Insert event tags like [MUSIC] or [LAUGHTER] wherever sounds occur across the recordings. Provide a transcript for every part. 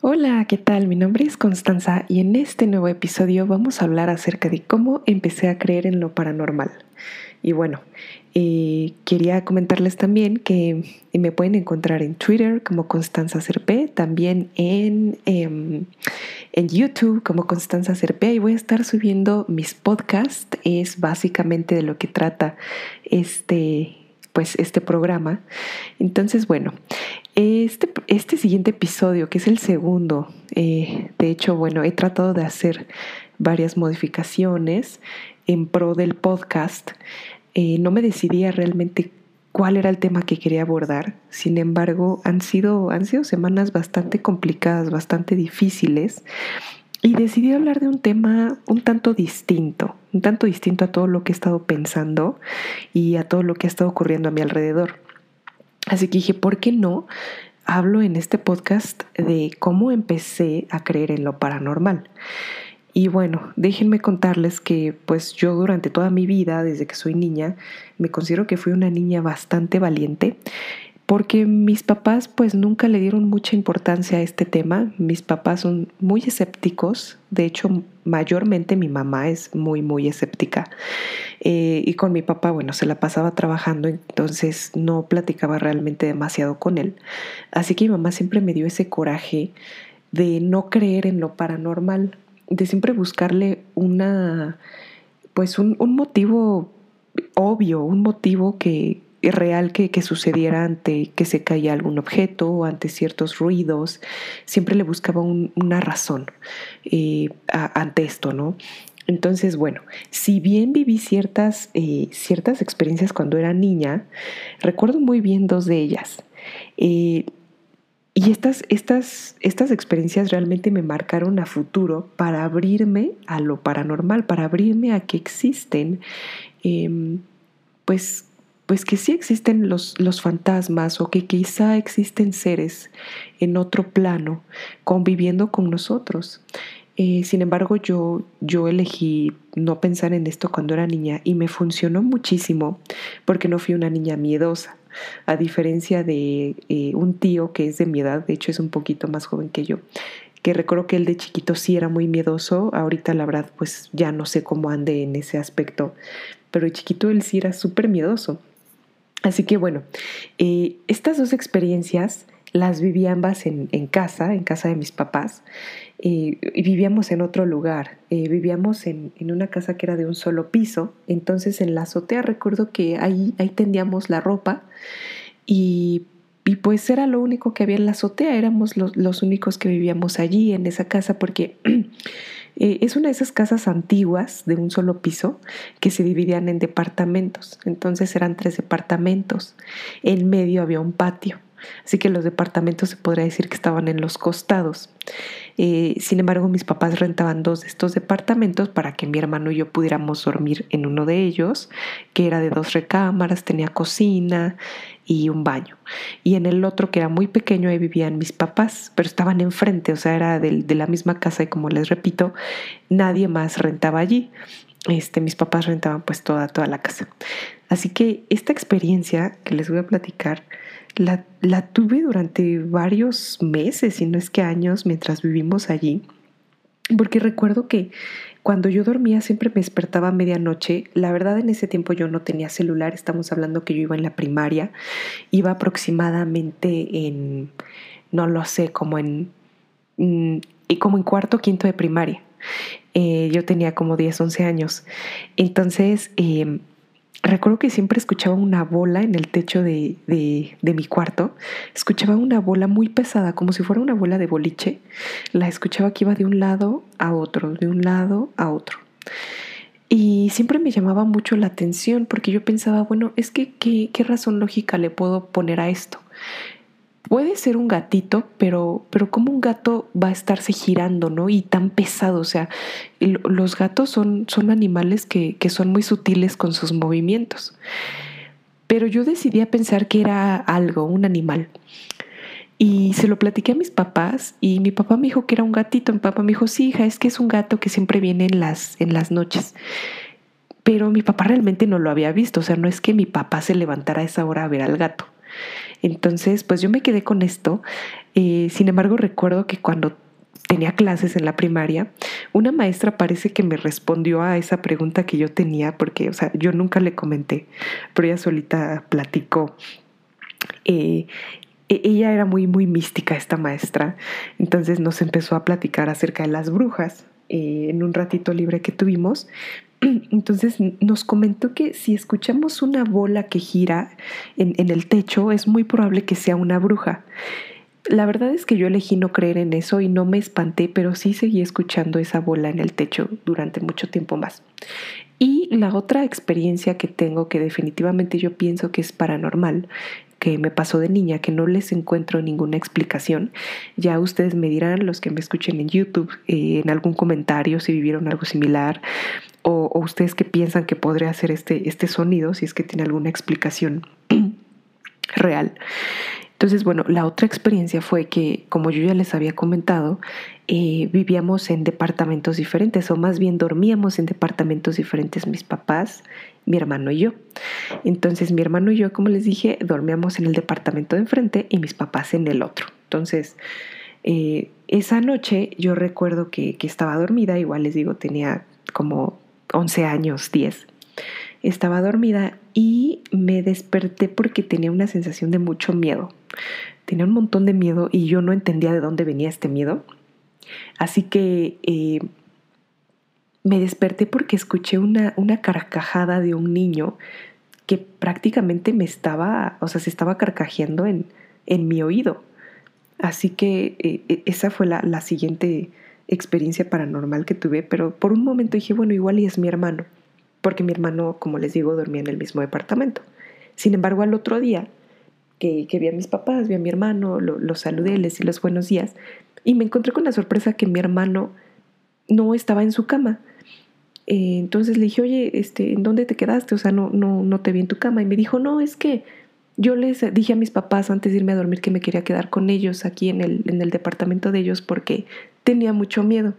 Hola, ¿qué tal? Mi nombre es Constanza y en este nuevo episodio vamos a hablar acerca de cómo empecé a creer en lo paranormal. Y bueno, eh, quería comentarles también que me pueden encontrar en Twitter como Constanza Serpe, también en, em, en YouTube como Constanza Serpe y voy a estar subiendo mis podcasts. Es básicamente de lo que trata este, pues, este programa. Entonces, bueno, este, este siguiente episodio, que es el segundo, eh, de hecho, bueno, he tratado de hacer varias modificaciones en pro del podcast. Eh, no me decidía realmente cuál era el tema que quería abordar. Sin embargo, han sido, han sido semanas bastante complicadas, bastante difíciles. Y decidí hablar de un tema un tanto distinto, un tanto distinto a todo lo que he estado pensando y a todo lo que ha estado ocurriendo a mi alrededor. Así que dije, ¿por qué no? Hablo en este podcast de cómo empecé a creer en lo paranormal. Y bueno, déjenme contarles que pues yo durante toda mi vida, desde que soy niña, me considero que fui una niña bastante valiente porque mis papás pues nunca le dieron mucha importancia a este tema. Mis papás son muy escépticos, de hecho mayormente mi mamá es muy muy escéptica eh, y con mi papá bueno se la pasaba trabajando entonces no platicaba realmente demasiado con él. Así que mi mamá siempre me dio ese coraje de no creer en lo paranormal, de siempre buscarle una pues un, un motivo obvio, un motivo que, real que, sucediera ante que se caía algún objeto o ante ciertos ruidos. Siempre le buscaba una razón eh, ante esto, ¿no? Entonces, bueno, si bien viví ciertas, eh, ciertas experiencias cuando era niña, recuerdo muy bien dos de ellas. Eh, y estas, estas, estas experiencias realmente me marcaron a futuro para abrirme a lo paranormal, para abrirme a que existen, em, pues, pues que sí existen los, los fantasmas o que quizá existen seres en otro plano conviviendo con nosotros. Eh, sin embargo, yo, yo elegí no pensar en esto cuando era niña y me funcionó muchísimo porque no fui una niña miedosa. A diferencia de eh, un tío que es de mi edad, de hecho es un poquito más joven que yo, que recuerdo que él de chiquito sí era muy miedoso, ahorita la verdad pues ya no sé cómo ande en ese aspecto, pero de chiquito él sí era súper miedoso. Así que bueno, eh, estas dos experiencias las viví ambas en, casa, en casa de mis papás, y vivíamos en otro lugar, eh, vivíamos en, una casa que era de un solo piso, entonces en la azotea recuerdo que ahí, ahí tendíamos la ropa y, pues era lo único que había en la azotea, éramos los, los únicos que vivíamos allí en esa casa porque [CLEARS THROAT] Eh, es una de esas casas antiguas de un solo piso que se dividían en departamentos. Entonces eran tres departamentos. En medio había un patio. Así que los departamentos se podría decir que estaban en los costados. Eh, sin embargo, mis papás rentaban dos de estos departamentos para que mi hermano y yo pudiéramos dormir en uno de ellos, que era de dos recámaras, tenía cocina y un baño. Y en el otro, que era muy pequeño, ahí vivían mis papás, pero estaban enfrente, o sea, era de, de la misma casa y como les repito, nadie más rentaba allí. Este, mis papás rentaban pues toda, toda la casa. Así que esta experiencia que les voy a platicar la, la tuve durante varios meses, y no es que años, mientras vivimos allí, porque recuerdo que cuando yo dormía siempre me despertaba a medianoche. La verdad en ese tiempo yo no tenía celular, estamos hablando que yo iba en la primaria, iba aproximadamente en, no lo sé, como en, mm, como en cuarto quinto de primaria. Eh, yo tenía como 10, 11 años. Entonces, em, recuerdo que siempre escuchaba una bola en el techo de, mi cuarto. Escuchaba una bola muy pesada, como si fuera una bola de boliche. La escuchaba que iba de un lado a otro, de un lado a otro. Y siempre me llamaba mucho la atención porque yo pensaba, bueno, es que ¿qué, qué razón lógica le puedo poner a esto? Puede ser un gatito, pero, pero como un gato va a estarse girando, ¿no? Y tan pesado, o sea, los gatos son, son animales que, que son muy sutiles con sus movimientos. Pero yo decidí a pensar que era algo, un animal. Y se lo platiqué a mis papás y mi papá me dijo que era un gatito. Mi papá me dijo, sí, hija, es que es un gato que siempre viene en las, en las noches. Pero mi papá realmente no lo había visto, o sea, no es que mi papá se levantara a esa hora a ver al gato. Entonces, pues yo me quedé con esto. Eh, sin embargo, recuerdo que cuando tenía clases en la primaria, una maestra parece que me respondió a esa pregunta que yo tenía, porque, o sea, yo nunca le comenté, pero ella solita platicó. Eh, e-, ella era muy, muy mística, esta maestra, entonces nos empezó a platicar acerca de las brujas eh, en un ratito libre que tuvimos. [CLEARS THROAT] Entonces nos comentó que si escuchamos una bola que gira en, el techo, es muy probable que sea una bruja. La verdad es que yo elegí no creer en eso y no me espanté, pero sí seguí escuchando esa bola en el techo durante mucho tiempo más. Y la otra experiencia que tengo que definitivamente yo pienso que es paranormal que me pasó de niña, que no les encuentro ninguna explicación. Ya ustedes me dirán, los que me escuchen en YouTube, eh, en algún comentario si vivieron algo similar, o, ustedes que piensan que podría hacer este, este sonido, si es que tiene alguna explicación [CLEARS THROAT] real. Entonces, bueno, la otra experiencia fue que, como yo ya les había comentado, eh, vivíamos en departamentos diferentes, o más bien dormíamos en departamentos diferentes mis papás, mi hermano y yo. Entonces, mi hermano y yo, como les dije, dormíamos en el departamento de enfrente y mis papás en el otro. Entonces, eh, esa noche yo recuerdo que, que estaba dormida, igual les digo, tenía como 11 años, 10 estaba dormida y me desperté porque tenía una sensación de mucho miedo. Tenía un montón de miedo y yo no entendía de dónde venía este miedo. Así que eh, me desperté porque escuché una, una carcajada de un niño que prácticamente me estaba, o sea, se estaba carcajeando en, en mi oído. Así que eh, e, esa fue la, la siguiente experiencia paranormal que tuve, pero por un momento dije, bueno, igual y es mi hermano porque mi hermano, como les digo, dormía en el mismo departamento. Sin embargo, al otro día, que, vi a mis papás, vi a mi hermano, los saludé, les di los buenos días, y me encontré con la sorpresa que mi hermano no estaba en su cama. Eh, entonces le dije, oye, este, ¿en dónde te quedaste? O sea, no, no, no te vi en tu cama. Y me dijo, no, es que yo les dije a mis papás antes de irme a dormir que me quería quedar con ellos aquí en el, en el departamento de ellos porque tenía mucho miedo.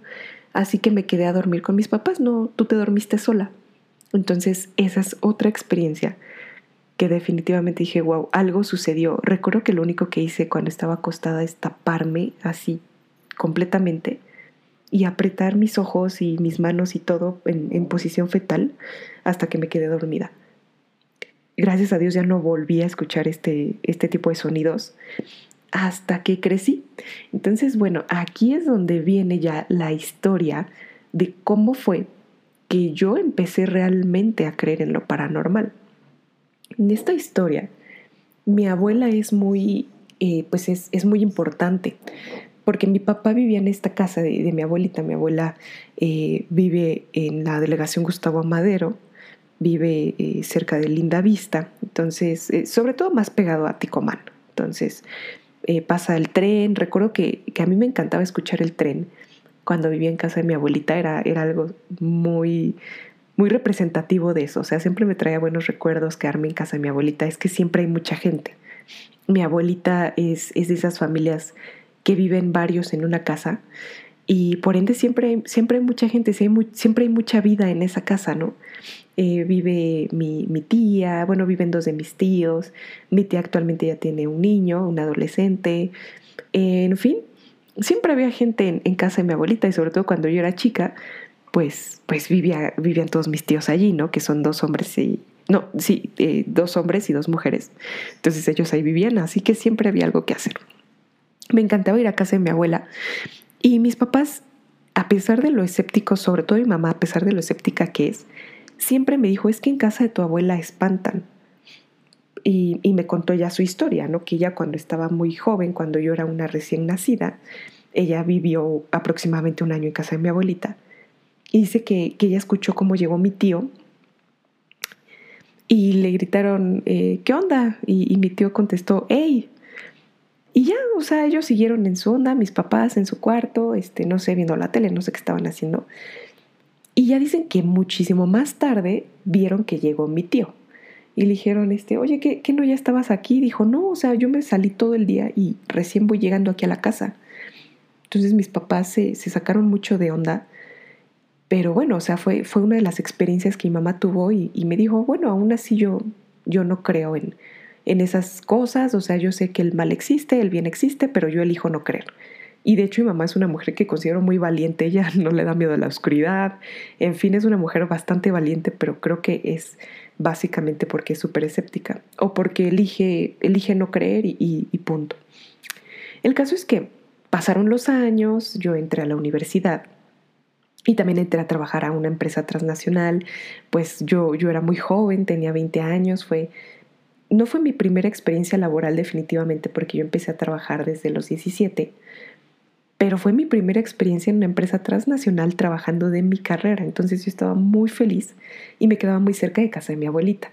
Así que me quedé a dormir con mis papás. No, tú te dormiste sola. Entonces, esa es otra experiencia que definitivamente dije, wow, algo sucedió. Recuerdo que lo único que hice cuando estaba acostada es taparme así completamente y apretar mis ojos y mis manos y todo en, posición fetal hasta que me quedé dormida. Gracias a Dios ya no volví a escuchar este, este tipo de sonidos hasta que crecí. Entonces, bueno, aquí es donde viene ya la historia de cómo fue que yo empecé realmente a creer en lo paranormal. En esta historia, mi abuela es muy, eh, pues es, muy importante, porque mi papá vivía en esta casa de, mi abuelita. Mi abuela eh, vive en la delegación Gustavo Amadero, vive eh, cerca de Linda Vista, entonces, sobre todo más pegado a Ticomán. Entonces, pasa el tren, recuerdo que, que a mí me encantaba escuchar el tren cuando vivía en casa de mi abuelita era, era algo muy, muy representativo de eso. O sea, siempre me traía buenos recuerdos quedarme en casa de mi abuelita. Es que siempre hay mucha gente. Mi abuelita es, es de esas familias que viven varios en una casa y por ende siempre hay, siempre hay mucha gente, siempre hay mucha vida en esa casa, ¿no? Eh, vive mi, mi, tía, bueno, viven dos de mis tíos, mi tía actualmente ya tiene un niño, un adolescente, en fin, siempre había gente en, casa de mi abuelita y sobre todo cuando yo era chica, pues, pues vivía, vivían todos mis tíos allí, ¿no? Que son dos hombres y... No, sí, eh, dos hombres y dos mujeres. Entonces ellos ahí vivían, así que siempre había algo que hacer. Me encantaba ir a casa de mi abuela y mis papás, a pesar de lo escéptico, sobre todo mi mamá, a pesar de lo escéptica que es, siempre me dijo, es que en casa de tu abuela espantan. Y, me contó ya su historia, ¿no? Que ella cuando estaba muy joven, cuando yo era una recién nacida, ella vivió aproximadamente un año en casa de mi abuelita. Y dice que, ella escuchó cómo llegó mi tío y le gritaron, eh, ¿qué onda? Y, mi tío contestó, ¡Ey! Y ya, o sea, ellos siguieron en su onda, mis papás en su cuarto, este, no sé, viendo la tele, no sé qué estaban haciendo. Y ya dicen que muchísimo más tarde vieron que llegó mi tío y le dijeron, este, oye, ¿qué, ¿qué, no ya estabas aquí? Dijo, no, o sea, yo me salí todo el día y recién voy llegando aquí a la casa. Entonces mis papás se, sacaron mucho de onda, pero bueno, o sea, fue, fue una de las experiencias que mi mamá tuvo y, y, me dijo, bueno, aún así yo, yo no creo en, en esas cosas, o sea, yo sé que el mal existe, el bien existe, pero yo elijo no creer. Y de hecho mi mamá es una mujer que considero muy valiente, ella [LAUGHS] no le da miedo a la oscuridad, en fin, es una mujer bastante valiente, pero creo que es básicamente porque es súper escéptica o porque elige, elige no creer y, y punto. El caso es que pasaron los años, yo entré a la universidad y también entré a trabajar a una empresa transnacional, pues yo, yo era muy joven, tenía 20 años, fue no fue mi primera experiencia laboral definitivamente porque yo empecé a trabajar desde los 17, pero fue mi primera experiencia en una empresa transnacional trabajando de mi carrera. Entonces yo estaba muy feliz y me quedaba muy cerca de casa de mi abuelita.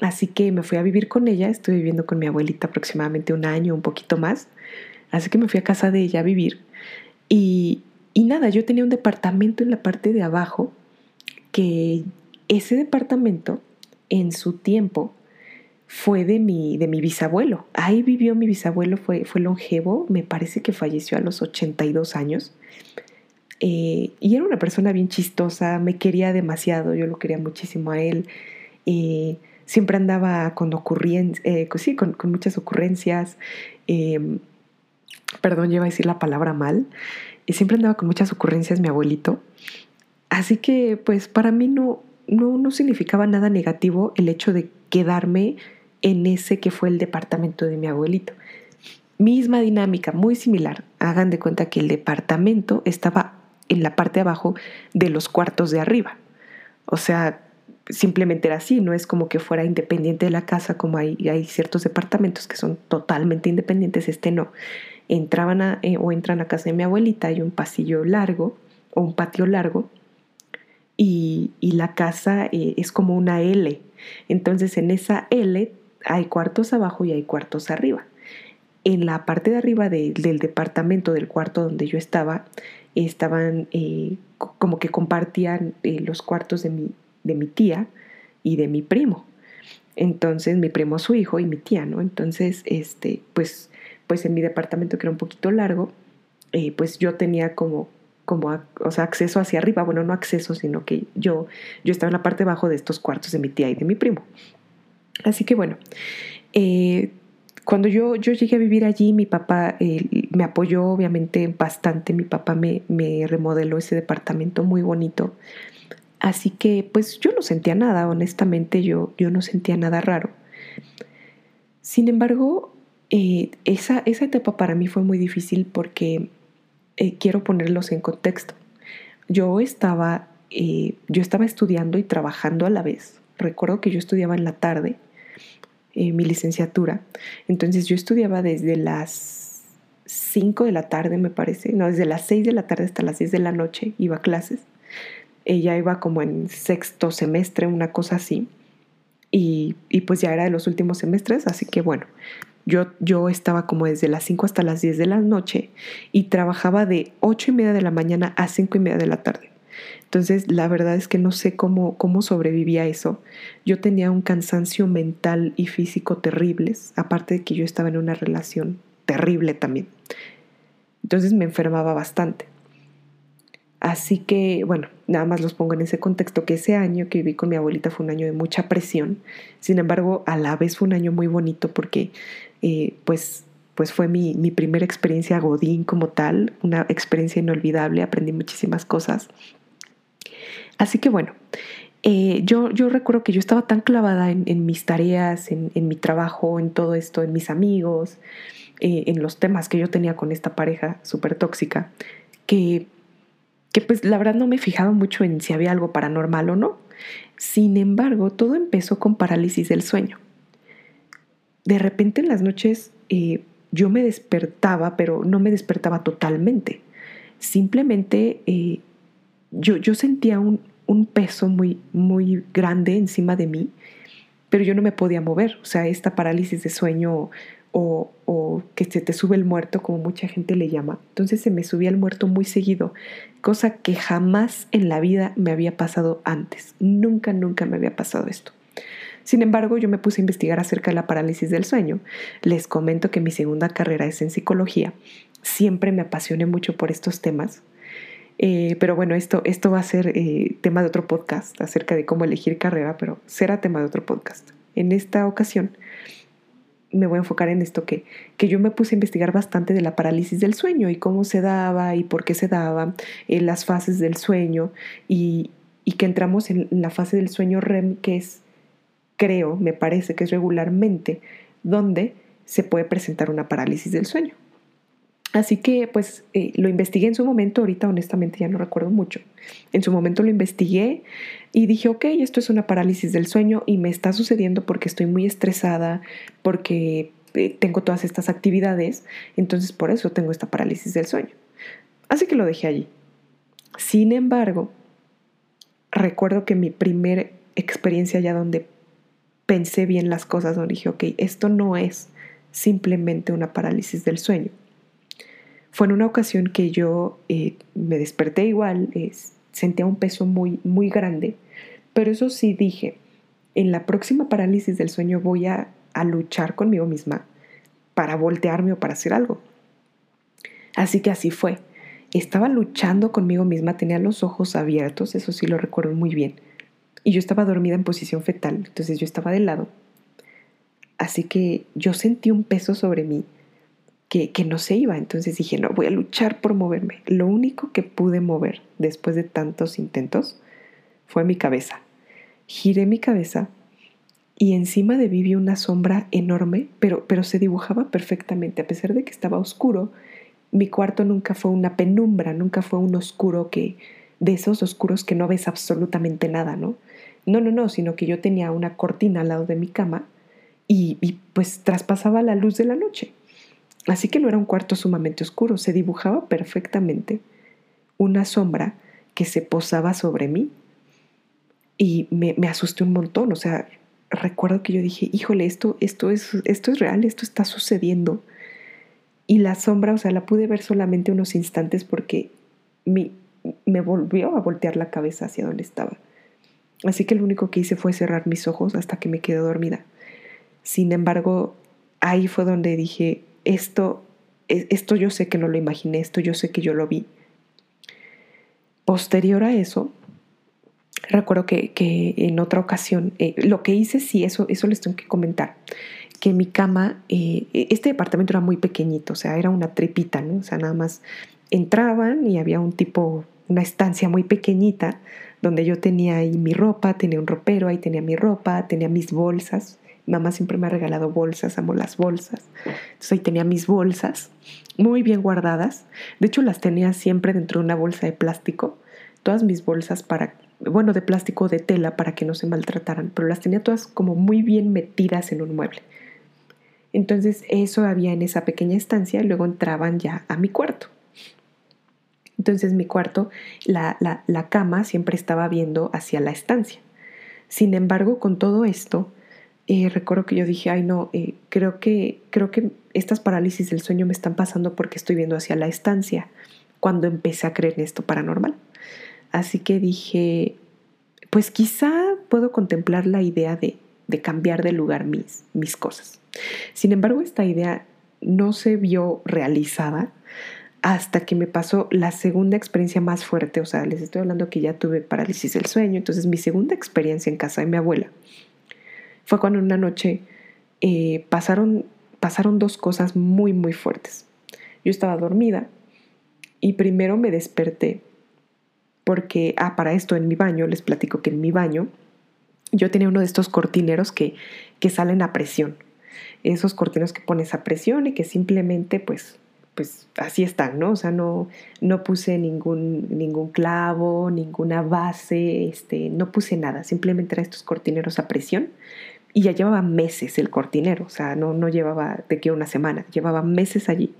Así que me fui a vivir con ella, estuve viviendo con mi abuelita aproximadamente un año, un poquito más. Así que me fui a casa de ella a vivir. Y, y nada, yo tenía un departamento en la parte de abajo que ese departamento en su tiempo fue de mi, de mi bisabuelo. Ahí vivió mi bisabuelo, fue, fue longevo, me parece que falleció a los 82 años. Eh, y era una persona bien chistosa, me quería demasiado, yo lo quería muchísimo a él. Siempre andaba con ocurrencias, eh, sí, con, con, muchas ocurrencias. Em, perdón, lleva a decir la palabra mal. Y siempre andaba con muchas ocurrencias mi abuelito. Así que, pues, para mí no, no, no significaba nada negativo el hecho de quedarme en ese que fue el departamento de mi abuelito. Misma dinámica, muy similar. Hagan de cuenta que el departamento estaba en la parte de abajo de los cuartos de arriba. O sea, simplemente era así, no es como que fuera independiente de la casa, como hay, hay ciertos departamentos que son totalmente independientes, este no. Entraban a, eh, o entran a casa de mi abuelita, hay un pasillo largo o un patio largo y, la casa eh, es como una L. Entonces en esa L hay cuartos abajo y hay cuartos arriba. En la parte de arriba del departamento, del cuarto donde yo estaba, estaban eh, como que compartían eh, los cuartos de mi, de mi tía y de mi primo. Entonces, mi primo, su hijo y mi tía, ¿no? Entonces, este, pues, pues en mi departamento que era un poquito largo, eh, pues yo tenía como, como, o sea, acceso hacia arriba, bueno, no acceso, sino que yo, yo estaba en la parte de abajo de estos cuartos de mi tía y de mi primo. Así que bueno, eh, cuando yo, yo, llegué a vivir allí, mi papá eh, me apoyó obviamente bastante, mi papá me, remodeló ese departamento muy bonito. Así que pues yo no sentía nada, honestamente yo, yo no sentía nada raro. Sin embargo, eh, esa, esa, etapa para mí fue muy difícil porque quiero ponerlos en contexto. Yo estaba, yo estaba estudiando y trabajando a la vez. Recuerdo que yo estudiaba en la tarde eh, mi licenciatura. Entonces yo estudiaba desde las 5 de la tarde, me parece, no, desde las 6 de la tarde hasta las 10 de la noche iba a clases. Ella iba como en sexto semestre, una cosa así. Y, y, pues ya era de los últimos semestres, así que bueno, yo, yo estaba como desde las 5 hasta las 10 de la noche y trabajaba de 8 y media de la mañana a 5 y media de la tarde. Entonces, la verdad es que no sé cómo, cómo sobrevivía eso. Yo tenía un cansancio mental y físico terribles, aparte de que yo estaba en una relación terrible también. Entonces me enfermaba bastante. Así que, bueno, nada más los pongo en ese contexto que ese año que viví con mi abuelita fue un año de mucha presión. Sin embargo, a la vez fue un año muy bonito porque, eh, pues, pues fue mi, mi primera experiencia Godín como tal, una experiencia inolvidable, aprendí muchísimas cosas. Así que bueno, eh, yo, yo recuerdo que yo estaba tan clavada en, mis tareas, en, mi trabajo, en todo esto, en mis amigos, eh, en los temas que yo tenía con esta pareja súper tóxica, que, que pues la verdad no me fijaba mucho en si había algo paranormal o no. Sin embargo, todo empezó con parálisis del sueño. De repente en las noches eh, yo me despertaba, pero no me despertaba totalmente. Simplemente yo, sentía un, peso muy, muy grande encima de mí, pero yo no me podía mover. O sea, esta parálisis de sueño o, o, que se te sube el muerto, como mucha gente le llama. Entonces se me subía el muerto muy seguido, cosa que jamás en la vida me había pasado antes. Nunca, nunca me había pasado esto. Sin embargo, yo me puse a investigar acerca de la parálisis del sueño. Les comento que mi segunda carrera es en psicología. Siempre me apasioné mucho por estos temas. Eh, pero bueno, esto, esto va a ser eh, tema de otro podcast acerca de cómo elegir carrera, pero será tema de otro podcast. En esta ocasión me voy a enfocar en esto, que, que yo me puse a investigar bastante de la parálisis del sueño y cómo se daba y por qué se daba, en las fases del sueño y, y que entramos en la fase del sueño REM, que es, creo, me parece que es regularmente, donde se puede presentar una parálisis del sueño. Así que pues eh, lo investigué en su momento, ahorita honestamente ya no recuerdo mucho. En su momento lo investigué y dije, ok, esto es una parálisis del sueño y me está sucediendo porque estoy muy estresada, porque eh, tengo todas estas actividades, entonces por eso tengo esta parálisis del sueño. Así que lo dejé allí. Sin embargo, recuerdo que mi primera experiencia ya donde pensé bien las cosas, donde dije, ok, esto no es simplemente una parálisis del sueño fue en una ocasión que yo eh, me desperté igual, sentía un peso muy, muy grande, pero eso sí dije, en la próxima parálisis del sueño voy a, a luchar conmigo misma para voltearme o para hacer algo. Así que así fue. Estaba luchando conmigo misma, tenía los ojos abiertos, eso sí lo recuerdo muy bien. Y yo estaba dormida en posición fetal, entonces yo estaba de lado. Así que yo sentí un peso sobre mí que, no se iba. Entonces dije, no, voy a luchar por moverme. Lo único que pude mover después de tantos intentos fue mi cabeza. Giré mi cabeza y encima de mí vi una sombra enorme, pero, pero se dibujaba perfectamente. A pesar de que estaba oscuro, mi cuarto nunca fue una penumbra, nunca fue un oscuro que, de esos oscuros que no ves absolutamente nada, ¿no? No, no, no, sino que yo tenía una cortina al lado de mi cama y, y pues traspasaba la luz de la noche. Así que no era un cuarto sumamente oscuro, se dibujaba perfectamente una sombra que se posaba sobre mí y me, asusté un montón. O sea, recuerdo que yo dije, híjole, esto, esto, es, esto es real, esto está sucediendo. Y la sombra, o sea, la pude ver solamente unos instantes porque me, me volvió a voltear la cabeza hacia donde estaba. Así que lo único que hice fue cerrar mis ojos hasta que me quedé dormida. Sin embargo, ahí fue donde dije, esto, e, esto yo sé que no lo imaginé, esto yo sé que yo lo vi. Posterior a eso, recuerdo que, en otra ocasión, eh, lo que hice, sí, eso, eso les tengo que comentar, que mi cama, eh, este departamento era muy pequeñito, o sea, era una tripita, ¿no? O sea, nada más entraban y había un tipo, una estancia muy pequeñita donde yo tenía ahí mi ropa, tenía un ropero, ahí tenía mi ropa, tenía mis bolsas, Mamá siempre me ha regalado bolsas, amo las bolsas. Entonces ahí tenía mis bolsas muy bien guardadas. De hecho las tenía siempre dentro de una bolsa de plástico. Todas mis bolsas para, bueno, de plástico de tela para que no se maltrataran, pero las tenía todas como muy bien metidas en un mueble. Entonces eso había en esa pequeña estancia y luego entraban ya a mi cuarto. Entonces mi cuarto, la, la, la cama siempre estaba viendo hacia la estancia. Sin embargo, con todo esto, eh, recuerdo que yo dije, ay no, eh, creo, que, creo que estas parálisis del sueño me están pasando porque estoy viendo hacia la estancia cuando empecé a creer en esto paranormal. Así que dije, pues quizá puedo contemplar la idea de, de cambiar de lugar mis, mis cosas. Sin embargo, esta idea no se vio realizada hasta que me pasó la segunda experiencia más fuerte. O sea, les estoy hablando que ya tuve parálisis del sueño. Entonces, mi segunda experiencia en casa de mi abuela fue cuando una noche eh, pasaron, pasaron dos cosas muy, muy fuertes. Yo estaba dormida y primero me desperté porque, ah, para esto en mi baño, les platico que en mi baño yo tenía uno de estos cortineros que, que salen a presión. Esos cortineros que pones a presión y que simplemente pues pues así están, ¿no? O sea, no, no puse ningún, ningún clavo, ninguna base, este, no puse nada, simplemente eran estos cortineros a presión y ya llevaba meses el cortinero, o sea, no, no llevaba de que una semana, llevaba meses allí.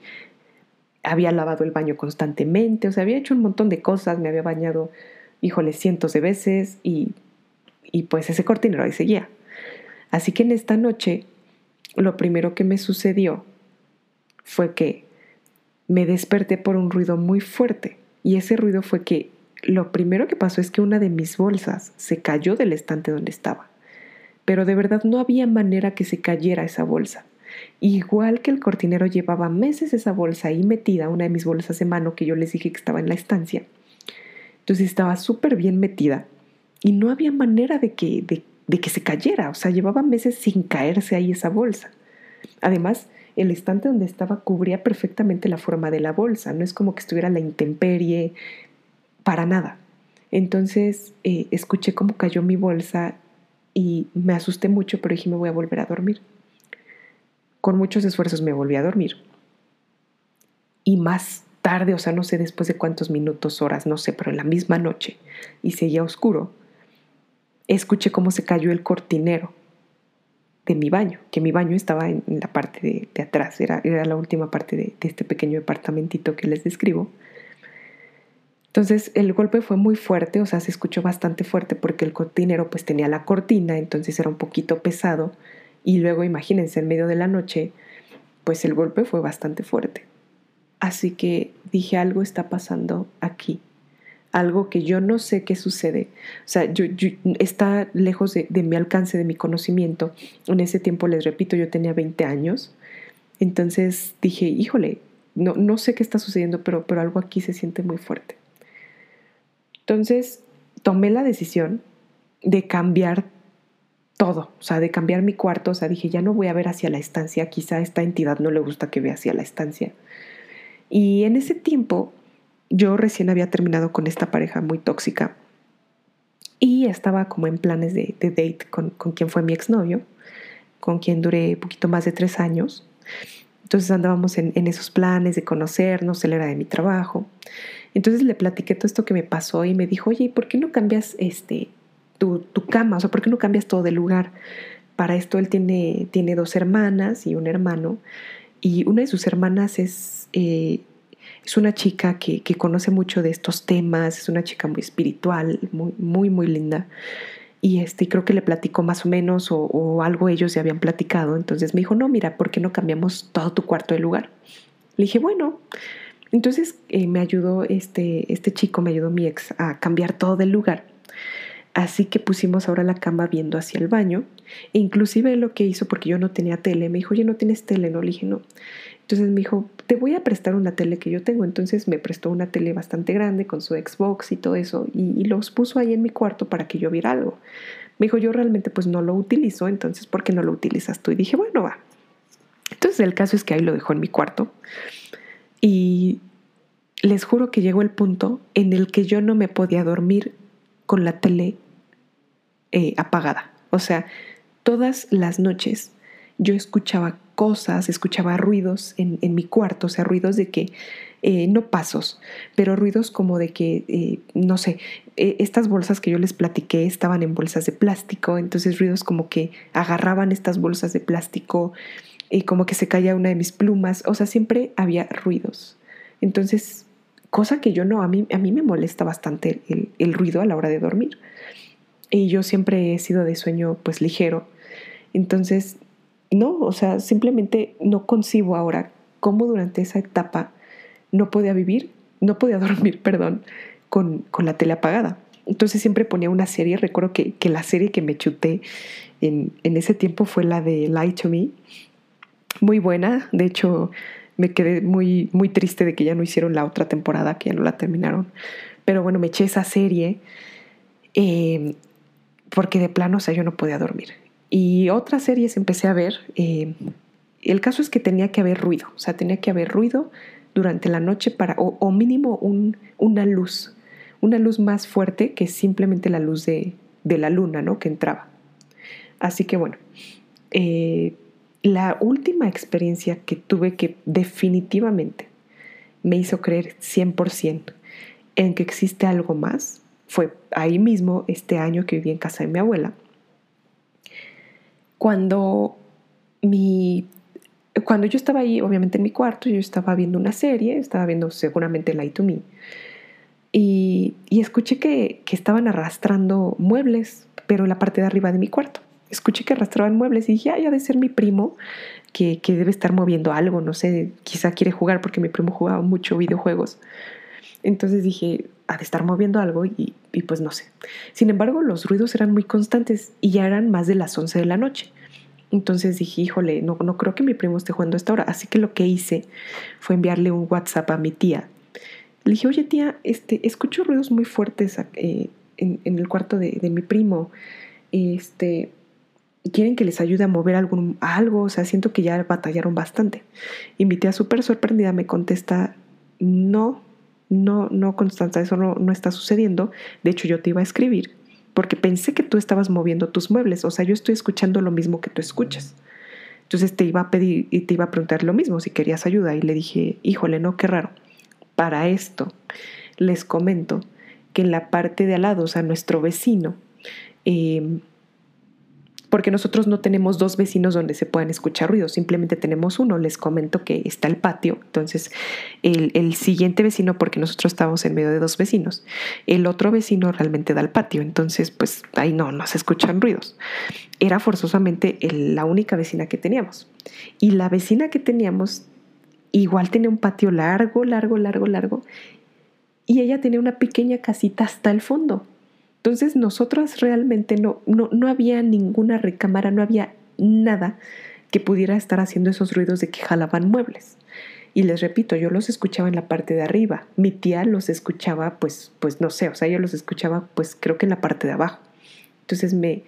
Había lavado el baño constantemente, o sea, había hecho un montón de cosas, me había bañado, híjole, cientos de veces y, y pues ese cortinero ahí seguía. Así que en esta noche, lo primero que me sucedió fue que me desperté por un ruido muy fuerte y ese ruido fue que lo primero que pasó es que una de mis bolsas se cayó del estante donde estaba pero de verdad no había manera que se cayera esa bolsa. Igual que el cortinero llevaba meses esa bolsa ahí metida, una de mis bolsas de mano que yo les dije que estaba en la estancia. Entonces estaba súper bien metida y no había manera de que, de, que se cayera, o sea, llevaba meses sin caerse ahí esa bolsa. Además, el estante donde estaba cubría perfectamente la forma de la bolsa, no es como que estuviera la intemperie, para nada. Entonces eh, escuché cómo cayó mi bolsa y me asusté mucho, pero dije me voy a volver a dormir. Con muchos esfuerzos me volví a dormir. Y más tarde, o sea, no sé después de cuántos minutos, horas, no sé, pero en la misma noche, y seguía oscuro, escuché cómo se cayó el cortinero de mi baño, que mi baño estaba en, la parte de, atrás, era, era, la última parte de, de este pequeño departamentito que les describo. Entonces el golpe fue muy fuerte, o sea, se escuchó bastante fuerte porque el cortinero pues tenía la cortina, entonces era un poquito pesado y luego imagínense en medio de la noche, pues el golpe fue bastante fuerte. Así que dije algo está pasando aquí algo que yo no sé qué sucede. O sea, yo, está lejos de, mi alcance, de mi conocimiento. En ese tiempo, les repito, yo tenía 20 años. Entonces dije, híjole, no, no sé qué está sucediendo, pero, pero algo aquí se siente muy fuerte. Entonces tomé la decisión de cambiar todo, o sea, de cambiar mi cuarto, o sea, dije, ya no voy a ver hacia la estancia, quizá esta entidad no le gusta que vea hacia la estancia. Y en ese tiempo yo recién había terminado con esta pareja muy tóxica y estaba como en planes de, date con, quien fue mi exnovio, con quien duré poquito más de tres años. Entonces andábamos en, esos planes de conocernos, él era de mi trabajo. Entonces le platiqué todo esto que me pasó y me dijo, oye, ¿por qué no cambias este, tu, cama? O sea, ¿por qué no cambias todo de lugar? Para esto él tiene, tiene dos hermanas y un hermano. Y una de sus hermanas es eh, es una chica que, conoce mucho de estos temas, es una chica muy espiritual, muy, muy, muy linda. Y este, creo que le platicó más o menos o, algo ellos ya habían platicado. Entonces me dijo, no, mira, ¿por qué no cambiamos todo tu cuarto de lugar? Le dije, bueno. Entonces eh, me ayudó este, este chico, me ayudó mi ex a cambiar todo del lugar. Así que pusimos ahora la cama viendo hacia el baño. E inclusive lo que hizo, porque yo no tenía tele, me dijo, oye, ¿no tienes tele? No, le dije, no. Entonces me dijo, te voy a prestar una tele que yo tengo. Entonces me prestó una tele bastante grande con su Xbox y todo eso y, los puso ahí en mi cuarto para que yo viera algo. Me dijo, yo realmente pues no lo utilizo, entonces ¿por qué no lo utilizas tú? Y dije, bueno, va. Entonces el caso es que ahí lo dejó en mi cuarto y les juro que llegó el punto en el que yo no me podía dormir con la tele eh, apagada. O sea, todas las noches yo escuchaba cosas, escuchaba ruidos en, mi cuarto, o sea, ruidos de que, eh, no pasos, pero ruidos como de que, eh, no sé, estas bolsas que yo les platiqué estaban en bolsas de plástico, entonces ruidos como que agarraban estas bolsas de plástico y como que se caía una de mis plumas, o sea, siempre había ruidos. Entonces, cosa que yo no, a mí, a mí me molesta bastante el, el ruido a la hora de dormir. Y yo siempre he sido de sueño pues ligero. Entonces no, o sea, simplemente no concibo ahora cómo durante esa etapa no podía vivir, no podía [LAUGHS] dormir, perdón, con, la tele apagada. Entonces siempre ponía una serie, recuerdo que, la serie que me chuté en, ese tiempo fue la de Lie to Me, muy buena, de hecho me quedé muy, muy triste de que ya no hicieron la otra temporada, que ya no la terminaron, pero bueno, me eché esa serie eh, porque de plano, o sea, yo no podía dormir. Y otras series empecé a ver. Eh, el caso es que tenía que haber ruido, o sea, tenía que haber ruido durante la noche para, o, mínimo un, una luz, una luz más fuerte que simplemente la luz de, la luna, ¿no? Que entraba. Así que bueno, eh, la última experiencia que tuve que definitivamente me hizo creer 100% en que existe algo más fue ahí mismo, este año que viví en casa de mi abuela cuando mi cuando yo estaba ahí, obviamente en mi cuarto, yo estaba viendo una serie, estaba viendo seguramente Light to Me, y, escuché que, estaban arrastrando muebles, pero en la parte de arriba de mi cuarto. Escuché que arrastraban muebles y dije, ay, ha de ser mi primo que, debe estar moviendo algo, no sé, quizá quiere jugar porque mi primo jugaba mucho videojuegos. Entonces dije, ha de estar moviendo algo y, pues no sé. Sin embargo, los ruidos eran muy constantes y ya eran más de las 11 de la noche. Entonces dije, híjole, no, no creo que mi primo esté jugando a esta hora. Así que lo que hice fue enviarle un WhatsApp a mi tía. Le dije, oye tía, este, escucho ruidos muy fuertes eh, en, el cuarto de, mi primo. Este, quieren que les ayude a mover algún, algo, o sea, siento que ya batallaron bastante. Mi tía súper sorprendida me contesta, no, no, no, Constanza, eso no, no está sucediendo. De hecho, yo te iba a escribir porque pensé que tú estabas moviendo tus muebles, o sea, yo estoy escuchando lo mismo que tú escuchas. Entonces te iba a pedir y te iba a preguntar lo mismo, si querías ayuda. Y le dije, híjole, no, qué raro. Para esto, les comento que en la parte de al lado, o sea, nuestro vecino, eh, porque nosotros no tenemos dos vecinos donde se puedan escuchar ruidos, simplemente tenemos uno. Les comento que está el patio, entonces el, siguiente vecino, porque nosotros estamos en medio de dos vecinos, el otro vecino realmente da al patio, entonces pues ahí no, no se escuchan ruidos. Era forzosamente la única vecina que teníamos. Y la vecina que teníamos igual tenía un patio largo, largo, largo, largo, y ella tenía una pequeña casita hasta el fondo. Entonces nosotras realmente no, no, no había ninguna recámara, no había nada que pudiera estar haciendo esos ruidos de que jalaban muebles. Y les repito, yo los escuchaba en la parte de arriba. Mi tía los escuchaba, pues, pues no sé, o sea, yo los escuchaba, pues creo que en la parte de abajo. Entonces me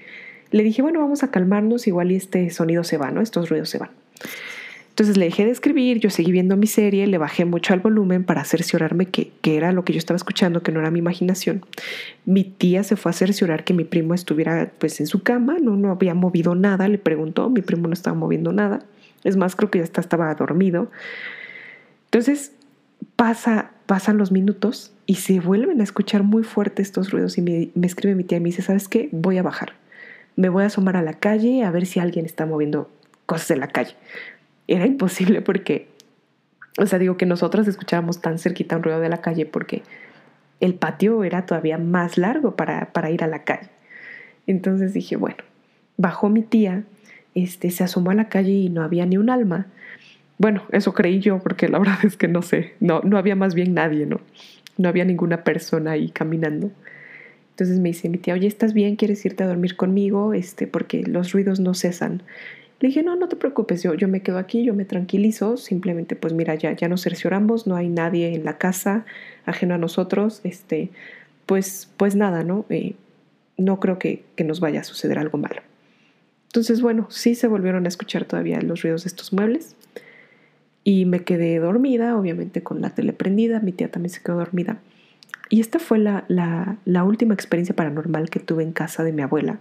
le dije, bueno, vamos a calmarnos, igual y este sonido se va, ¿no? Estos ruidos se van. Entonces le dejé de escribir, yo seguí viendo mi serie, le bajé mucho al volumen para cerciorarme que, que, era lo que yo estaba escuchando, que no era mi imaginación. Mi tía se fue a cerciorar que mi primo estuviera pues en su cama, no, no había movido nada, le preguntó, mi primo no estaba moviendo nada. Es más, creo que ya estaba dormido. Entonces pasa, pasan los minutos y se vuelven a escuchar muy fuerte estos ruidos y me, escribe mi tía y me dice, ¿sabes qué? Voy a bajar. Me voy a asomar a la calle a ver si alguien está moviendo cosas en la calle era imposible porque, o sea, digo que nosotros escuchábamos tan cerquita un ruido de la calle porque el patio era todavía más largo para, para ir a la calle. Entonces dije, bueno, bajó mi tía, este, se asomó a la calle y no había ni un alma. Bueno, eso creí yo porque la [LAUGHS] verdad es que no sé, no, no había más bien nadie, ¿no? No había ninguna persona ahí caminando. Entonces me dice mi tía, oye, ¿estás bien? ¿Quieres irte a dormir conmigo? Este, porque los ruidos no cesan. Le dije, no, no te preocupes, yo, yo me quedo aquí, yo me tranquilizo, simplemente pues mira, ya, ya nos cercioramos, no hay nadie en la casa ajeno a nosotros, este, pues, pues nada, ¿no? Eh, no creo que, que nos vaya a suceder algo malo. Entonces, bueno, sí se volvieron a escuchar todavía los ruidos de estos muebles y me quedé dormida, obviamente con la tele prendida, mi tía también se quedó dormida. Y esta fue la, la, la última experiencia paranormal que tuve en casa de mi abuela.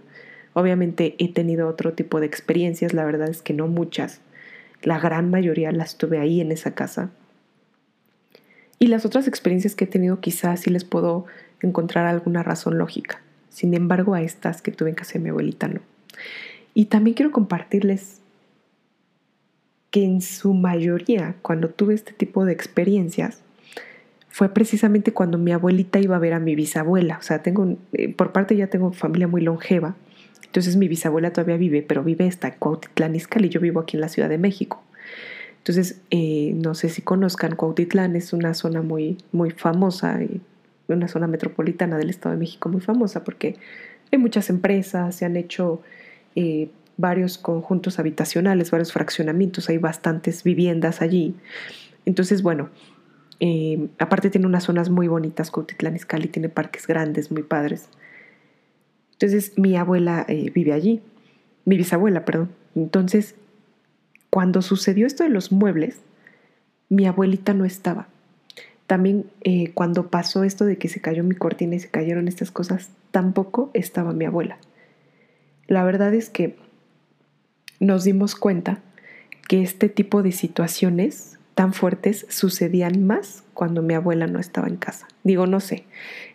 Obviamente he tenido otro tipo de experiencias, la verdad es que no muchas. La gran mayoría las tuve ahí en esa casa. Y las otras experiencias que he tenido quizás sí les puedo encontrar alguna razón lógica. Sin embargo, a estas que tuve en casa de mi abuelita no. Y también quiero compartirles que en su mayoría, cuando tuve este tipo de experiencias, fue precisamente cuando mi abuelita iba a ver a mi bisabuela. O sea, tengo, eh, por parte ya tengo familia muy longeva entonces mi bisabuela todavía vive, pero vive hasta Cuautitlán Izcalli, yo vivo aquí en la Ciudad de México. Entonces, eh, no sé si conozcan, Cuautitlán es una zona muy, muy famosa, una zona metropolitana del Estado de México muy famosa porque hay muchas empresas, se han hecho eh, varios conjuntos habitacionales, varios fraccionamientos, hay bastantes viviendas allí. Entonces, bueno, eh, aparte tiene unas zonas muy bonitas, Cuautitlán Izcalli tiene parques grandes, muy padres. Entonces mi abuela eh, vive allí, mi bisabuela, perdón. Entonces, cuando sucedió esto de los muebles, mi abuelita no estaba. También eh, cuando pasó esto de que se cayó mi cortina y se cayeron estas cosas, tampoco estaba mi abuela. La verdad es que nos dimos cuenta que este tipo de situaciones tan fuertes sucedían más cuando mi abuela no estaba en casa. Digo, no sé,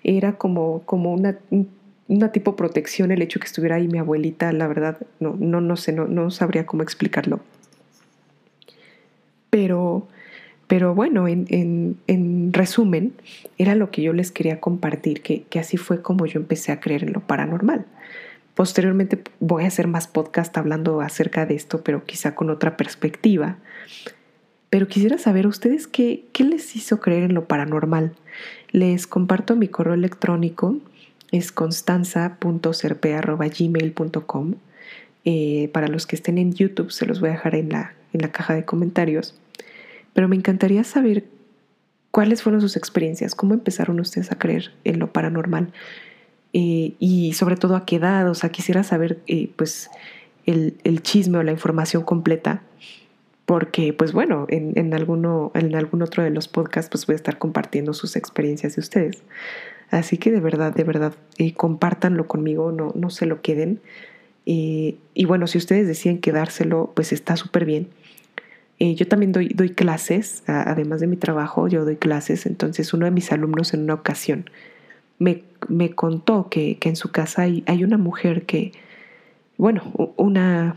era como, como una, una tipo protección el hecho que estuviera ahí mi abuelita, la verdad, no, no, no sé, no, no sabría cómo explicarlo. Pero, pero bueno, en, en, resumen, era lo que yo les quería compartir, que, que así fue como yo empecé a creer en lo paranormal. Posteriormente voy a hacer más podcast hablando acerca de esto, pero quizá con otra perspectiva. Pero quisiera saber ustedes qué, qué les hizo creer en lo paranormal. Les comparto mi correo electrónico es constanza.serpe.gmail.com. Eh, para los que estén en YouTube se los voy a dejar en la, en la caja de comentarios. Pero me encantaría saber cuáles fueron sus experiencias, cómo empezaron ustedes a creer en lo paranormal eh, y sobre todo a qué edad. O sea, quisiera saber, eh, pues, el, chisme o la información completa, porque pues bueno, en, alguno, en algún otro de los podcasts pues voy a estar compartiendo sus experiencias de ustedes. Así que de verdad, de verdad, eh, compártanlo conmigo, no, no se lo queden. Y bueno, si ustedes deciden quedárselo, pues está súper bien. Eh, yo también doy, doy clases, además de mi trabajo, yo doy clases. Entonces uno de mis alumnos en una ocasión me, me contó que, que, en su casa hay, hay una mujer que, bueno, una,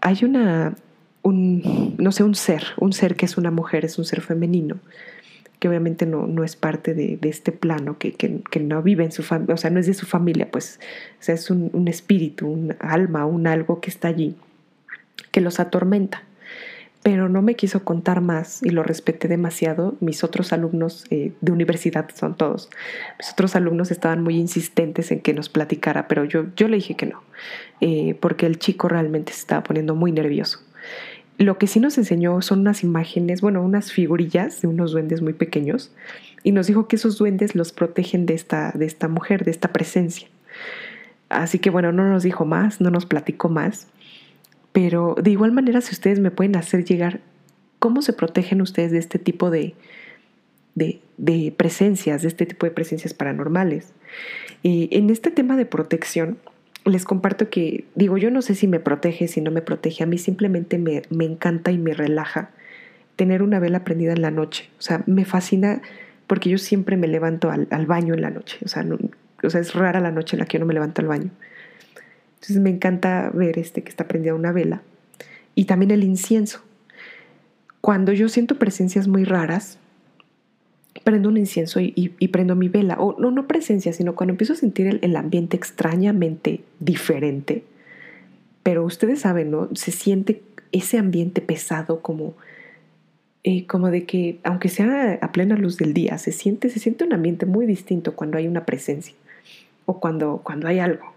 hay una, un, no sé, un ser, un ser que es una mujer, es un ser femenino, obviamente no, no es parte de, este plano, que, que, no vive en su familia, o sea, no es de su familia, pues, es un, un espíritu, un alma, un algo que está allí, que los atormenta pero no me quiso contar más y lo respeté demasiado. Mis otros alumnos eh, de universidad son todos. Mis otros alumnos estaban muy insistentes en que nos platicara, pero yo, yo le dije que no, eh, porque el chico realmente se estaba poniendo muy nervioso. Lo que sí nos enseñó son unas imágenes, bueno, unas figurillas de unos duendes muy pequeños y nos dijo que esos duendes los protegen de esta, de esta mujer, de esta presencia. Así que bueno, no nos dijo más, no nos platicó más, pero de igual manera, si ustedes me pueden hacer llegar cómo se protegen ustedes de este tipo de, de, presencias, de este tipo de presencias paranormales. en este tema de protección, les comparto que, digo, yo no sé si me protege, si no me protege, a mí simplemente me, me encanta y me relaja tener una vela prendida en la noche. O sea, me fascina porque yo siempre me levanto al, al baño en la noche. O sea, o sea, es rara la noche en la que yo no me levanto al baño. Entonces me encanta ver este que está prendida una vela. Y también el incienso. Cuando yo siento presencias muy raras, prendo un incienso y, prendo mi vela. O no, no presencia, sino cuando empiezo a sentir el, ambiente extrañamente diferente. Pero ustedes saben, ¿no? Se siente ese ambiente pesado como, eh, como de que, aunque sea a plena luz del día, se siente, se siente un ambiente muy distinto cuando hay una presencia o cuando, cuando hay algo.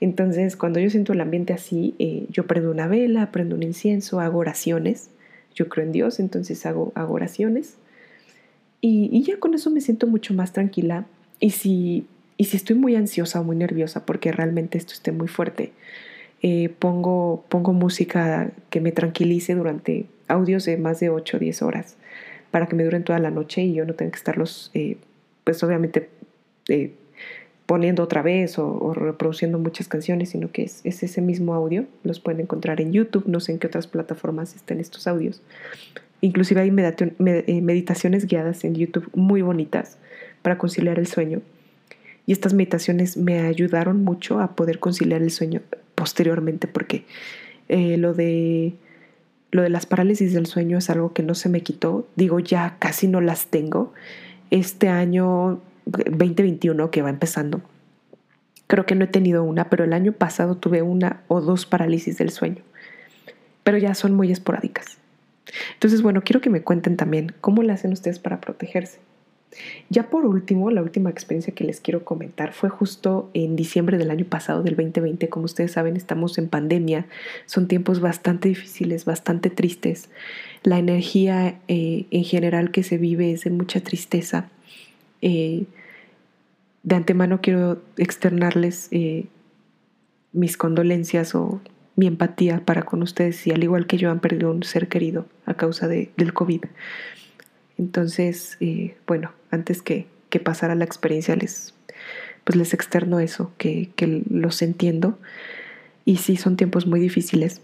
Entonces, cuando yo siento el ambiente así, eh, yo prendo una vela, prendo un incienso, hago oraciones. Yo creo en Dios, entonces hago, oraciones. Y, ya con eso me siento mucho más tranquila. Y si, y si estoy muy ansiosa o muy nerviosa porque realmente esto esté muy fuerte, eh, pongo, pongo música que me tranquilice durante audios de más de 8 o 10 horas para que me duren toda la noche y yo no tenga que estarlos, eh, pues obviamente, poniendo otra vez o, reproduciendo muchas canciones, sino que es, ese mismo audio. Los pueden encontrar en YouTube, no sé en qué otras plataformas estén estos audios. Inclusive hay eh, meditaciones guiadas en YouTube muy bonitas para conciliar el sueño. Y estas meditaciones me ayudaron mucho a poder conciliar el sueño posteriormente porque eh, lo de lo de las parálisis del sueño es algo que no se me quitó. Digo, ya casi no las tengo. Este año 2021 que va empezando. Creo que no he tenido una, pero el año pasado tuve una o dos parálisis del sueño, pero ya son muy esporádicas. Entonces, bueno, quiero que me cuenten también cómo le hacen ustedes para protegerse. Ya por último, la última experiencia que les quiero comentar fue justo en diciembre del año pasado, del 2020. Como ustedes saben, estamos en pandemia, son tiempos bastante difíciles, bastante tristes. La energía eh, en general que se vive es de mucha tristeza. Eh, de antemano quiero externarles eh, mis condolencias o mi empatía para con ustedes si al igual que yo han perdido un ser querido a causa de, del COVID. Entonces, eh, bueno, antes que, que, pasara la experiencia les, pues les externo eso, que, que, los entiendo. Y sí, son tiempos muy difíciles.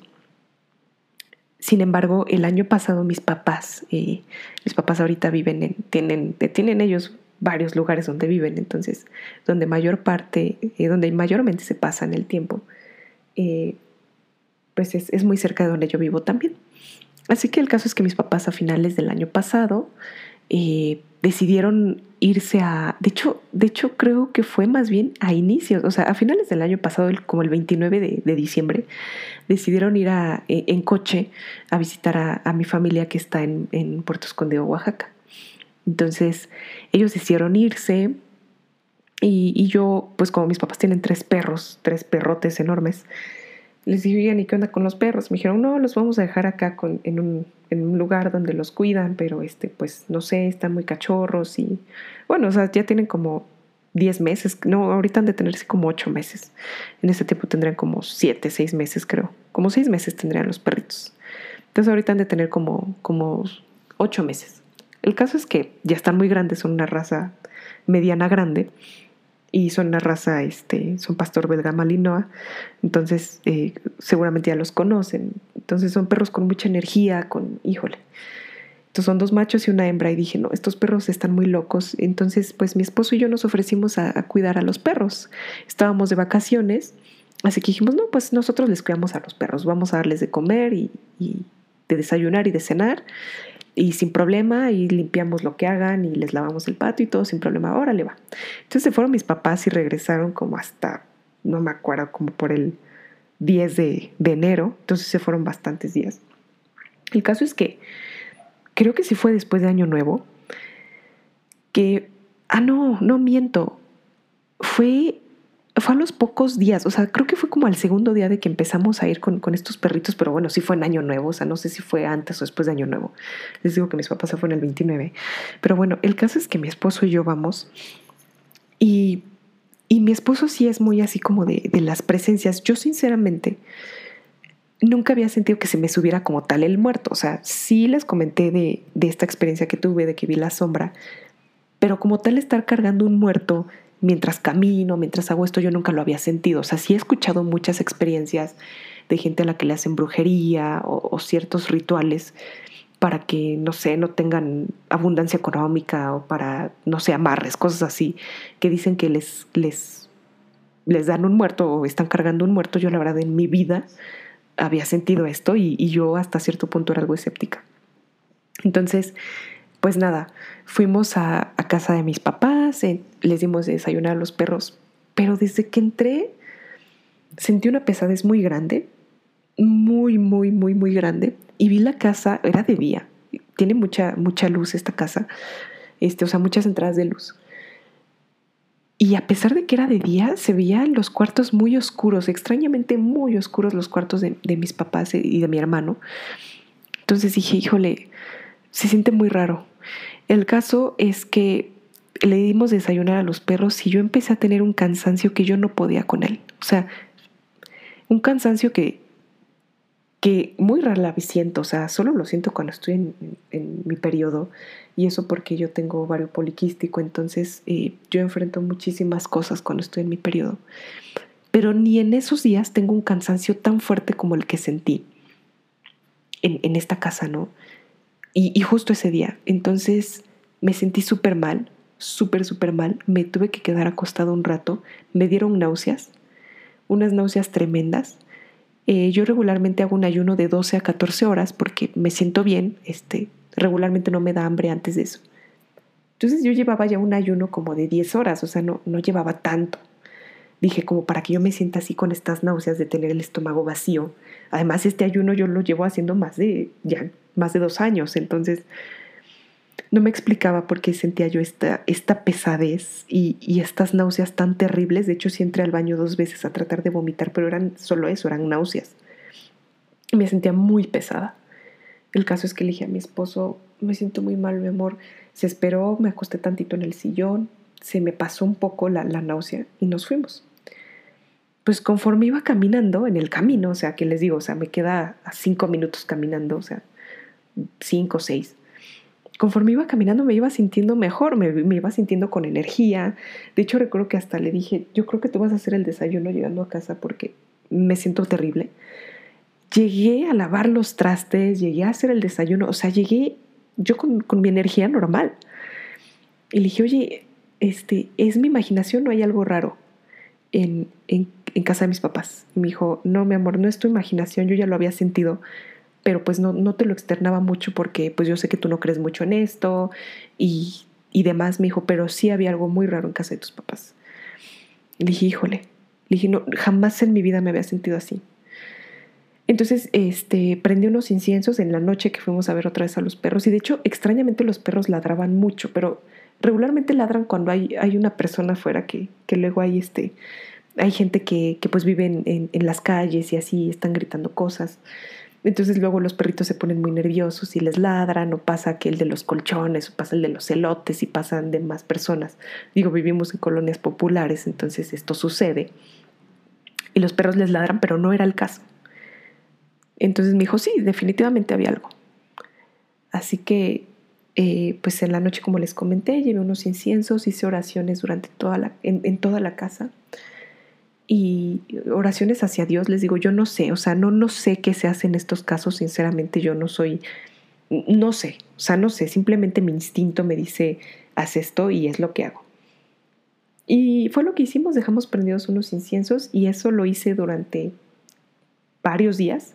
Sin embargo, el año pasado mis papás, eh, mis papás ahorita viven en, tienen, tienen ellos varios lugares donde viven, entonces donde mayor parte, eh, donde mayormente se pasan el tiempo, eh, pues es, muy cerca de donde yo vivo también. Así que el caso es que mis papás a finales del año pasado eh, decidieron irse a, de hecho, de hecho creo que fue más bien a inicios, o sea, a finales del año pasado, como el 29 de, diciembre, decidieron ir a, en coche a visitar a, mi familia que está en, en Puerto Escondido, Oaxaca. Entonces ellos decidieron irse y, yo, pues como mis papás tienen tres perros, tres perrotes enormes, les dije, ¿y qué onda con los perros? Me dijeron, no, los vamos a dejar acá en, un, en, un, lugar donde los cuidan, pero este, pues no sé, están muy cachorros y bueno, o sea, ya tienen como 10 meses, no, ahorita han de tenerse como 8 meses. En ese tiempo tendrían como 7, 6 meses creo, como 6 meses tendrían los perritos. Entonces ahorita han de tener como, como 8 meses. El caso es que ya están muy grandes, son una raza mediana grande y son una raza, este, son pastor belga malinois, entonces eh, seguramente ya los conocen. Entonces son perros con mucha energía, con, híjole. Entonces son dos machos y una hembra y dije, no, estos perros están muy locos. Entonces pues mi esposo y yo nos ofrecimos a, cuidar a los perros. Estábamos de vacaciones, así que dijimos, no, pues nosotros les cuidamos a los perros, vamos a darles de comer y, y de desayunar y de cenar y sin problema y limpiamos lo que hagan y les lavamos el patio y todo sin problema, órale va. Entonces se fueron mis papás y regresaron como hasta, no me acuerdo, como por el 10 de, enero, entonces se fueron bastantes días. El caso es que creo que sí fue después de Año Nuevo, que, ah, no, no miento, fue fue a los pocos días, o sea, creo que fue como al segundo día de que empezamos a ir con, estos perritos, pero bueno, sí fue en Año Nuevo, o sea, no sé si fue antes o después de Año Nuevo. Les digo que mis papás se fueron el 29. Pero bueno, el caso es que mi esposo y yo vamos y, y mi esposo sí es muy así como de, de las presencias. Yo sinceramente nunca había sentido que se me subiera como tal el muerto, o sea, sí les comenté de, de esta experiencia que tuve, de que vi la sombra, pero como tal estar cargando un muerto mientras camino, mientras hago esto, yo nunca lo había sentido. O sea, sí he escuchado muchas experiencias de gente a la que le hacen brujería o, ciertos rituales para que, no sé, no tengan abundancia económica o para, no sé, amarres, cosas así, que dicen que les, les, les dan un muerto o están cargando un muerto. Yo la verdad en mi vida había sentido esto y, y yo hasta cierto punto era algo escéptica. Entonces, pues nada, fuimos a, casa de mis papás, eh, les dimos de desayunar a los perros, pero desde que entré sentí una pesadez muy grande, muy, muy, muy, muy grande, y vi la casa, era de día, tiene mucha, mucha luz esta casa, este, o sea, muchas entradas de luz. Y a pesar de que era de día, se veían los cuartos muy oscuros, extrañamente muy oscuros los cuartos de, de mis papás y de mi hermano. Entonces dije, híjole, se siente muy raro. El caso es que le dimos desayunar a los perros y yo empecé a tener un cansancio que yo no podía con él. O sea, un cansancio que, que muy rara vez siento, o sea, solo lo siento cuando estoy en, mi periodo y eso porque yo tengo ovario poliquístico, entonces eh, yo enfrento muchísimas cosas cuando estoy en mi periodo. Pero ni en esos días tengo un cansancio tan fuerte como el que sentí en, en esta casa, ¿no? Y, justo ese día. Entonces me sentí súper mal, súper, súper mal. Me tuve que quedar acostado un rato. Me dieron náuseas, unas náuseas tremendas. Eh, yo regularmente hago un ayuno de 12 a 14 horas porque me siento bien. Este, regularmente no me da hambre antes de eso. Entonces yo llevaba ya un ayuno como de 10 horas, o sea, no, no llevaba tanto. Dije, como para que yo me sienta así con estas náuseas de tener el estómago vacío. Además, este ayuno yo lo llevo haciendo más de, ya más de dos años, entonces no me explicaba por qué sentía yo esta, esta pesadez y, estas náuseas tan terribles. De hecho, sí entré al baño dos veces a tratar de vomitar, pero eran solo eso, eran náuseas. Me sentía muy pesada. El caso es que le dije a mi esposo, me siento muy mal, mi amor. Se esperó, me acosté tantito en el sillón, se me pasó un poco la, la náusea y nos fuimos. Pues conforme iba caminando en el camino, o sea, que les digo, o sea, me queda a cinco minutos caminando, o sea, cinco o seis. Conforme iba caminando me iba sintiendo mejor, me, iba sintiendo con energía. De hecho, recuerdo que hasta le dije, yo creo que tú vas a hacer el desayuno llegando a casa porque me siento terrible. Llegué a lavar los trastes, llegué a hacer el desayuno, o sea, llegué yo con, mi energía normal. Y dije, oye, este, ¿es mi imaginación o hay algo raro en, en, en casa de mis papás? Y me dijo, no, mi amor, no es tu imaginación, yo ya lo había sentido pero pues no, no te lo externaba mucho porque pues yo sé que tú no crees mucho en esto y, y demás. Me dijo, pero sí había algo muy raro en casa de tus papás. Dije, híjole, le dije, no, jamás en mi vida me había sentido así. Entonces, este, prendí unos inciensos en la noche que fuimos a ver otra vez a los perros. Y de hecho, extrañamente los perros ladraban mucho, pero regularmente ladran cuando hay, hay una persona afuera que, que luego hay este, hay gente que, que pues vive en, las calles y así están gritando cosas. Entonces luego los perritos se ponen muy nerviosos y les ladran, o pasa que el de los colchones, o pasa el de los celotes y pasan de más personas. Digo, vivimos en colonias populares, entonces esto sucede. Y los perros les ladran, pero no era el caso. Entonces me dijo, sí, definitivamente había algo. Así que, eh, pues en la noche, como les comenté, llevé unos inciensos, hice oraciones durante toda la, en toda la casa y oraciones hacia Dios, les digo, yo no sé, o sea, no, no sé qué se hace en estos casos, sinceramente yo no soy, no sé, o sea, no sé, simplemente mi instinto me dice, haz esto y es lo que hago. Y fue lo que hicimos, dejamos prendidos unos inciensos y eso lo hice durante varios días.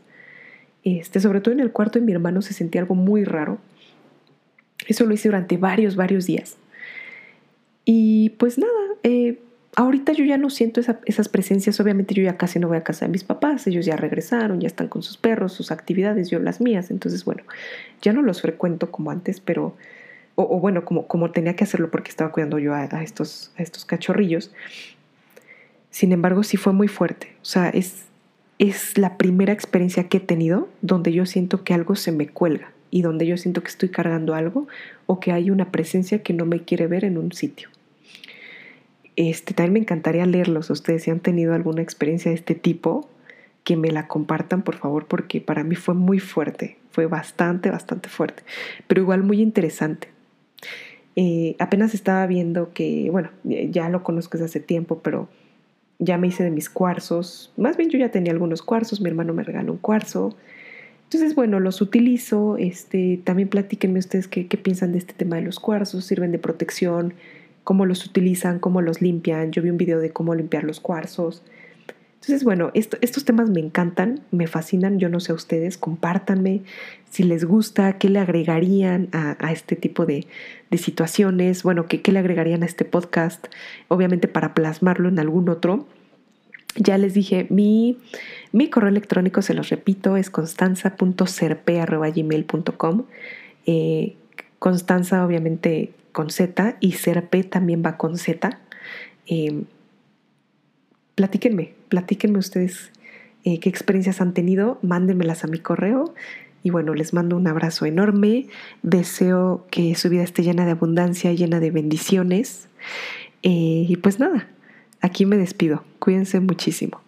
Este, sobre todo en el cuarto de mi hermano se sentía algo muy raro. Eso lo hice durante varios, varios días. Y pues nada, eh, ahorita yo ya no siento esas presencias, obviamente yo ya casi no voy a casa de mis papás, ellos ya regresaron, ya están con sus perros, sus actividades, yo las mías, entonces bueno, ya no los frecuento como antes, pero, o, bueno, como, como tenía que hacerlo porque estaba cuidando yo a, estos, a estos cachorrillos. Sin embargo, sí fue muy fuerte, o sea, es, es la primera experiencia que he tenido donde yo siento que algo se me cuelga y donde yo siento que estoy cargando algo o que hay una presencia que no me quiere ver en un sitio. Este, también me encantaría leerlos. Ustedes si han tenido alguna experiencia de este tipo, que me la compartan, por favor, porque para mí fue muy fuerte. Fue bastante, bastante fuerte. Pero igual muy interesante. Eh, apenas estaba viendo que, bueno, ya lo conozco desde hace tiempo, pero ya me hice de mis cuarzos. Más bien yo ya tenía algunos cuarzos, mi hermano me regaló un cuarzo. Entonces, bueno, los utilizo. Este, también platíquenme ustedes qué, qué piensan de este tema de los cuarzos. ¿Sirven de protección? Cómo los utilizan, cómo los limpian. Yo vi un video de cómo limpiar los cuarzos. Entonces, bueno, estos temas me encantan, me fascinan. Yo no sé a ustedes, compártanme si les gusta, qué le agregarían a, este tipo de, situaciones, bueno, ¿qué, le agregarían a este podcast, obviamente para plasmarlo en algún otro. Ya les dije, mi, correo electrónico, se los repito, es constanza.serpe.gmail.com. Eh, Constanza, obviamente, con Z y Serpe también va con Z. Eh, platíquenme, platíquenme ustedes eh, qué experiencias han tenido, mándenmelas a mi correo. Y bueno, les mando un abrazo enorme. Deseo que su vida esté llena de abundancia, llena de bendiciones. Eh, y pues nada, aquí me despido. Cuídense muchísimo.